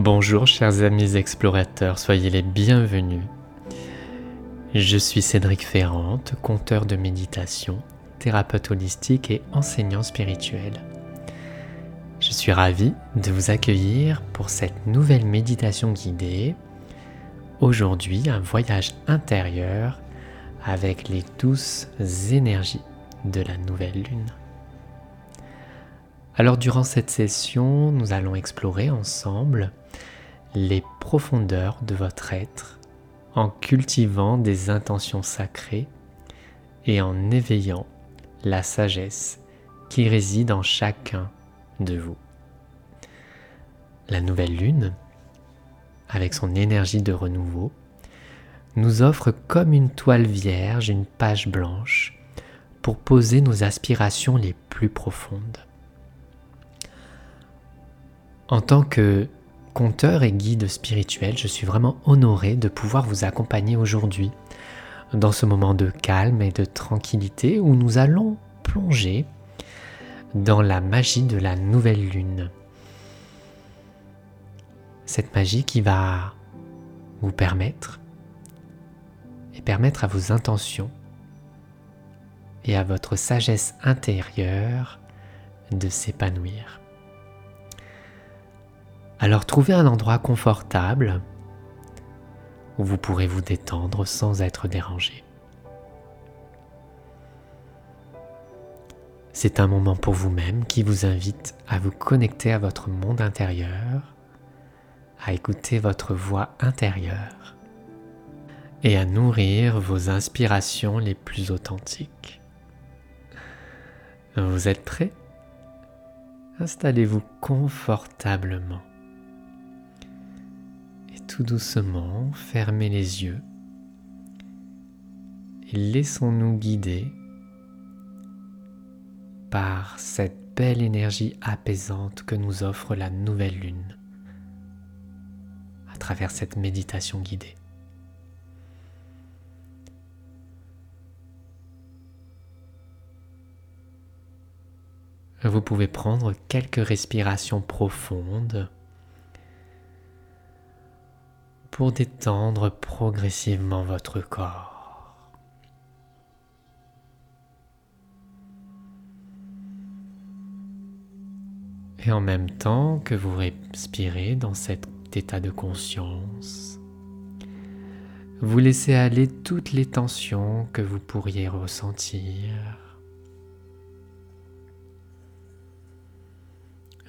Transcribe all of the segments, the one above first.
Bonjour chers amis explorateurs, soyez les bienvenus. Je suis Cédric Ferrante, conteur de méditation, thérapeute holistique et enseignant spirituel. Je suis ravi de vous accueillir pour cette nouvelle méditation guidée. Aujourd'hui, un voyage intérieur avec les douces énergies de la nouvelle lune. Alors durant cette session, nous allons explorer ensemble les profondeurs de votre être en cultivant des intentions sacrées et en éveillant la sagesse qui réside en chacun de vous. La nouvelle lune, avec son énergie de renouveau, nous offre comme une toile vierge une page blanche pour poser nos aspirations les plus profondes. En tant que conteur et guide spirituel, je suis vraiment honoré de pouvoir vous accompagner aujourd'hui dans ce moment de calme et de tranquillité où nous allons plonger dans la magie de la nouvelle lune. Cette magie qui va vous permettre et permettre à vos intentions et à votre sagesse intérieure de s'épanouir. Alors trouvez un endroit confortable où vous pourrez vous détendre sans être dérangé. C'est un moment pour vous-même qui vous invite à vous connecter à votre monde intérieur, à écouter votre voix intérieure et à nourrir vos inspirations les plus authentiques. Vous êtes prêts Installez-vous confortablement tout doucement, fermez les yeux et laissons-nous guider par cette belle énergie apaisante que nous offre la nouvelle lune à travers cette méditation guidée. Vous pouvez prendre quelques respirations profondes pour détendre progressivement votre corps. Et en même temps que vous respirez dans cet état de conscience, vous laissez aller toutes les tensions que vous pourriez ressentir.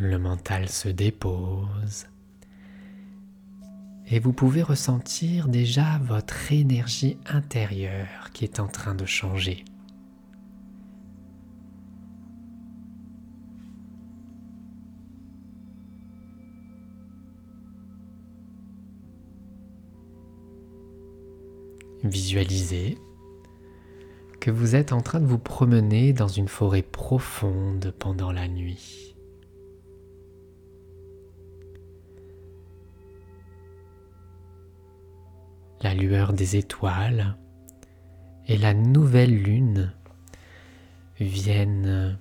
Le mental se dépose et vous pouvez ressentir déjà votre énergie intérieure qui est en train de changer. Visualisez que vous êtes en train de vous promener dans une forêt profonde pendant la nuit. Lueur des étoiles et la nouvelle lune viennent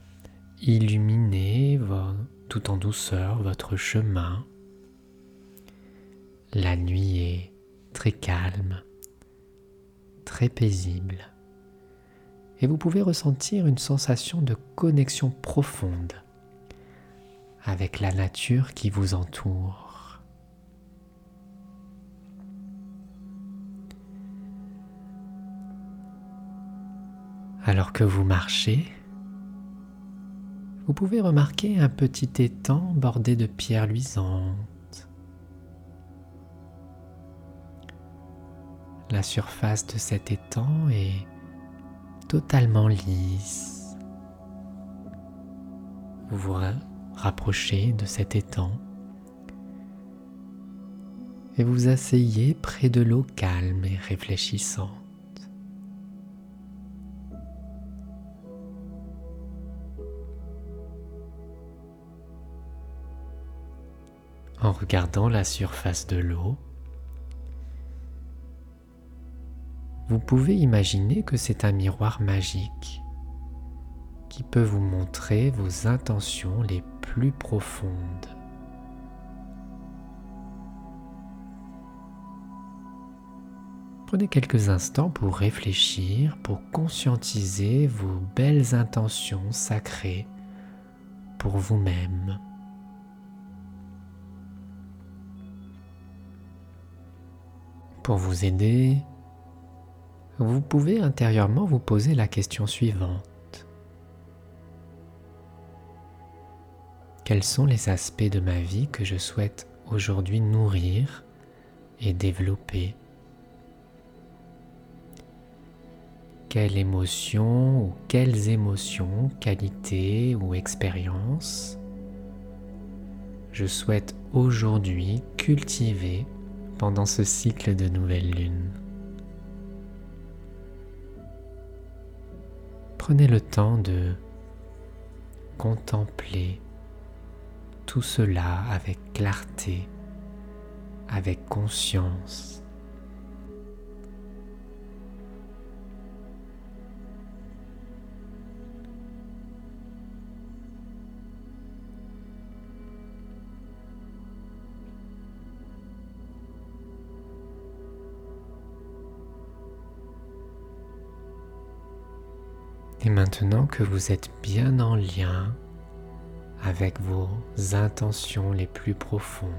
illuminer tout en douceur votre chemin. La nuit est très calme, très paisible, et vous pouvez ressentir une sensation de connexion profonde avec la nature qui vous entoure. Alors que vous marchez, vous pouvez remarquer un petit étang bordé de pierres luisantes. La surface de cet étang est totalement lisse. Vous vous rapprochez de cet étang et vous asseyez près de l'eau calme et réfléchissante. en regardant la surface de l'eau, vous pouvez imaginer que c'est un miroir magique qui peut vous montrer vos intentions les plus profondes. Prenez quelques instants pour réfléchir, pour conscientiser vos belles intentions sacrées pour vous-même. Pour vous aider, vous pouvez intérieurement vous poser la question suivante. Quels sont les aspects de ma vie que je souhaite aujourd'hui nourrir et développer? Quelles émotions ou quelles émotions, qualités ou expériences je souhaite aujourd'hui cultiver pendant ce cycle de nouvelle lune. Prenez le temps de contempler tout cela avec clarté, avec conscience. Et maintenant que vous êtes bien en lien avec vos intentions les plus profondes,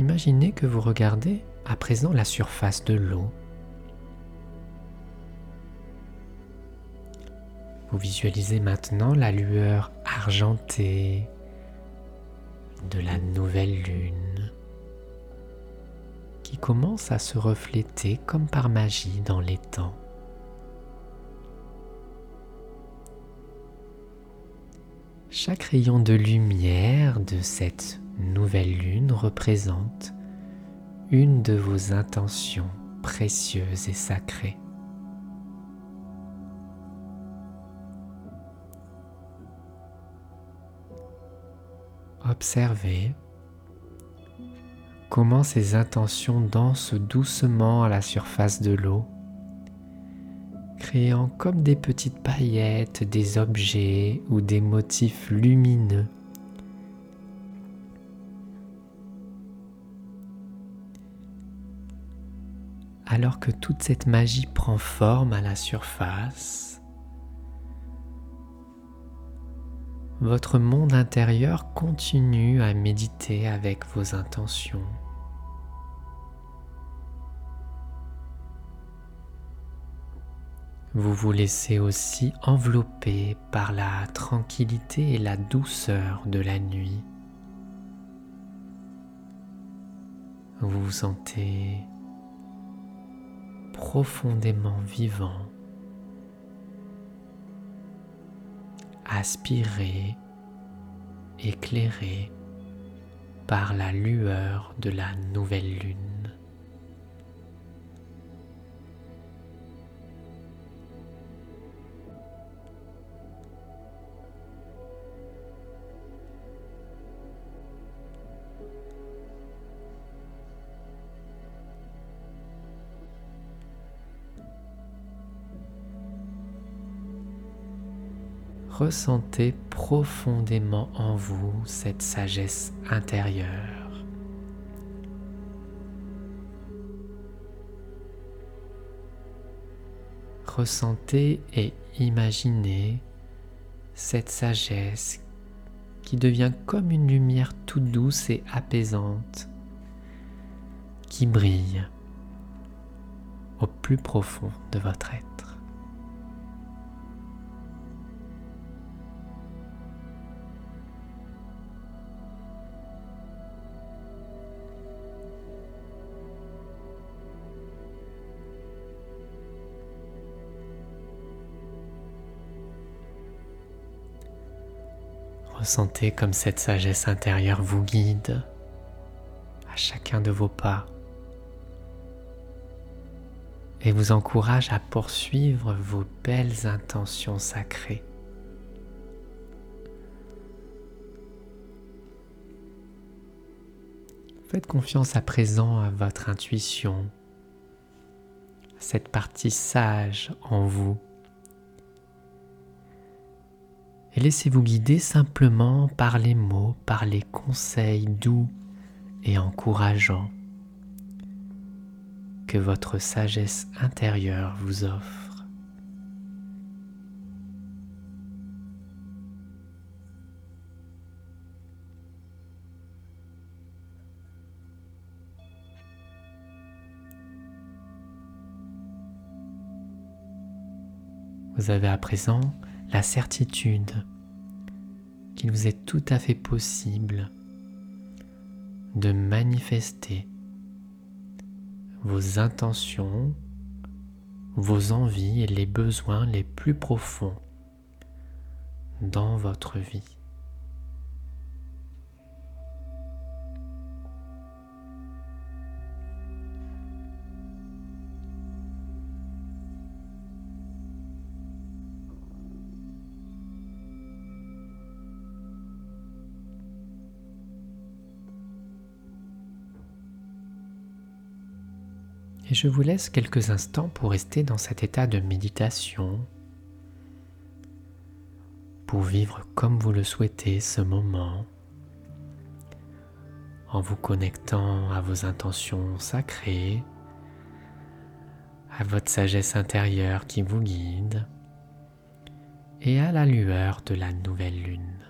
imaginez que vous regardez à présent la surface de l'eau. Vous visualisez maintenant la lueur argentée de la nouvelle lune commence à se refléter comme par magie dans temps. Chaque rayon de lumière de cette nouvelle lune représente une de vos intentions précieuses et sacrées. Observez comment ces intentions dansent doucement à la surface de l'eau, créant comme des petites paillettes des objets ou des motifs lumineux. Alors que toute cette magie prend forme à la surface, votre monde intérieur continue à méditer avec vos intentions. Vous vous laissez aussi envelopper par la tranquillité et la douceur de la nuit. Vous vous sentez profondément vivant, aspiré, éclairé par la lueur de la nouvelle lune. Ressentez profondément en vous cette sagesse intérieure. Ressentez et imaginez cette sagesse qui devient comme une lumière toute douce et apaisante qui brille au plus profond de votre être. Ressentez comme cette sagesse intérieure vous guide à chacun de vos pas et vous encourage à poursuivre vos belles intentions sacrées. Faites confiance à présent à votre intuition, à cette partie sage en vous et laissez-vous guider simplement par les mots, par les conseils doux et encourageant que votre sagesse intérieure vous offre. Vous avez à présent la certitude qu'il vous est tout à fait possible de manifester vos intentions, vos envies et les besoins les plus profonds dans votre vie. Et je vous laisse quelques instants pour rester dans cet état de méditation, pour vivre comme vous le souhaitez ce moment, en vous connectant à vos intentions sacrées, à votre sagesse intérieure qui vous guide et à la lueur de la nouvelle lune.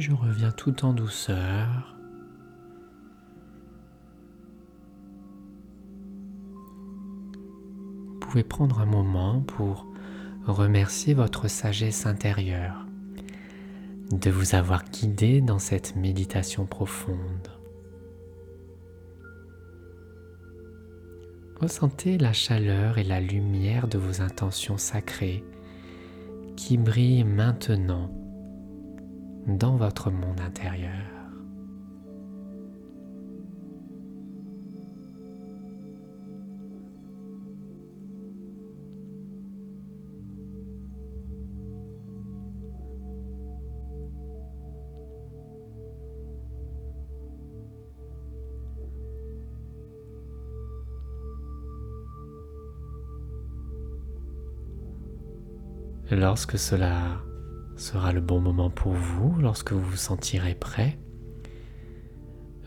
Je reviens tout en douceur. Vous pouvez prendre un moment pour remercier votre sagesse intérieure de vous avoir guidé dans cette méditation profonde. Ressentez la chaleur et la lumière de vos intentions sacrées qui brillent maintenant dans votre monde intérieur. Lorsque cela sera le bon moment pour vous lorsque vous vous sentirez prêt.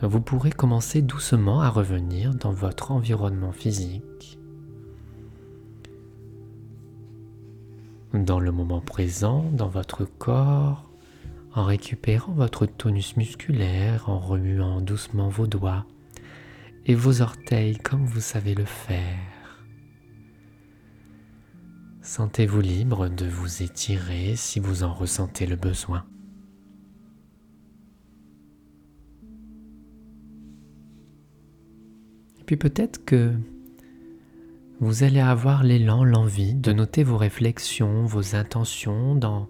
Vous pourrez commencer doucement à revenir dans votre environnement physique, dans le moment présent, dans votre corps, en récupérant votre tonus musculaire, en remuant doucement vos doigts et vos orteils comme vous savez le faire. Sentez-vous libre de vous étirer si vous en ressentez le besoin. Et puis peut-être que vous allez avoir l'élan, l'envie de noter vos réflexions, vos intentions dans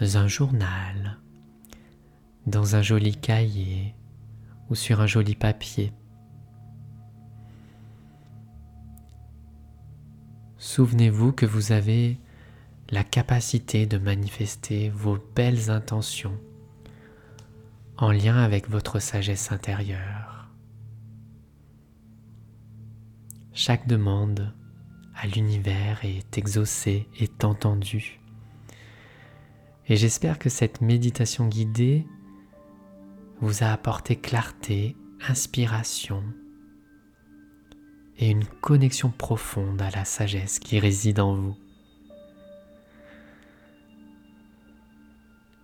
un journal, dans un joli cahier ou sur un joli papier. Souvenez-vous que vous avez la capacité de manifester vos belles intentions en lien avec votre sagesse intérieure. Chaque demande à l'univers est exaucée, est entendue. Et j'espère que cette méditation guidée vous a apporté clarté, inspiration et une connexion profonde à la sagesse qui réside en vous.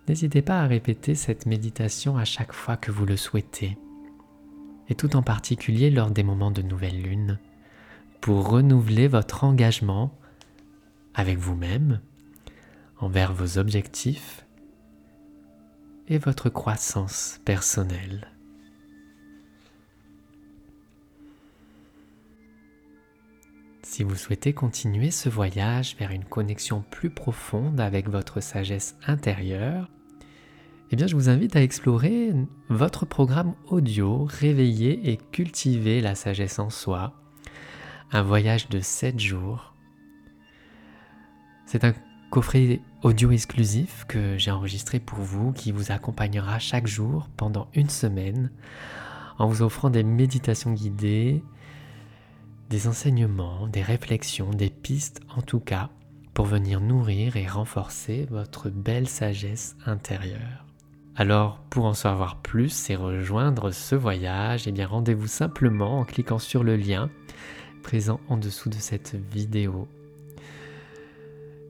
N'hésitez pas à répéter cette méditation à chaque fois que vous le souhaitez, et tout en particulier lors des moments de nouvelle lune, pour renouveler votre engagement avec vous-même, envers vos objectifs et votre croissance personnelle. Si vous souhaitez continuer ce voyage vers une connexion plus profonde avec votre sagesse intérieure, eh bien je vous invite à explorer votre programme audio Réveiller et cultiver la sagesse en soi, un voyage de 7 jours. C'est un coffret audio exclusif que j'ai enregistré pour vous qui vous accompagnera chaque jour pendant une semaine en vous offrant des méditations guidées, des enseignements, des réflexions, des pistes en tout cas pour venir nourrir et renforcer votre belle sagesse intérieure. Alors pour en savoir plus et rejoindre ce voyage, eh rendez-vous simplement en cliquant sur le lien présent en dessous de cette vidéo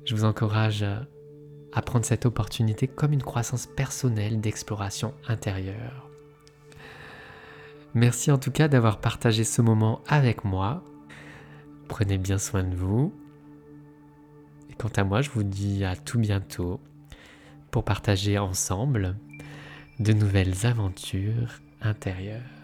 je vous encourage à prendre cette opportunité comme une croissance personnelle d'exploration intérieure. Merci en tout cas d'avoir partagé ce moment avec moi. Prenez bien soin de vous. Et quant à moi, je vous dis à tout bientôt pour partager ensemble de nouvelles aventures intérieures.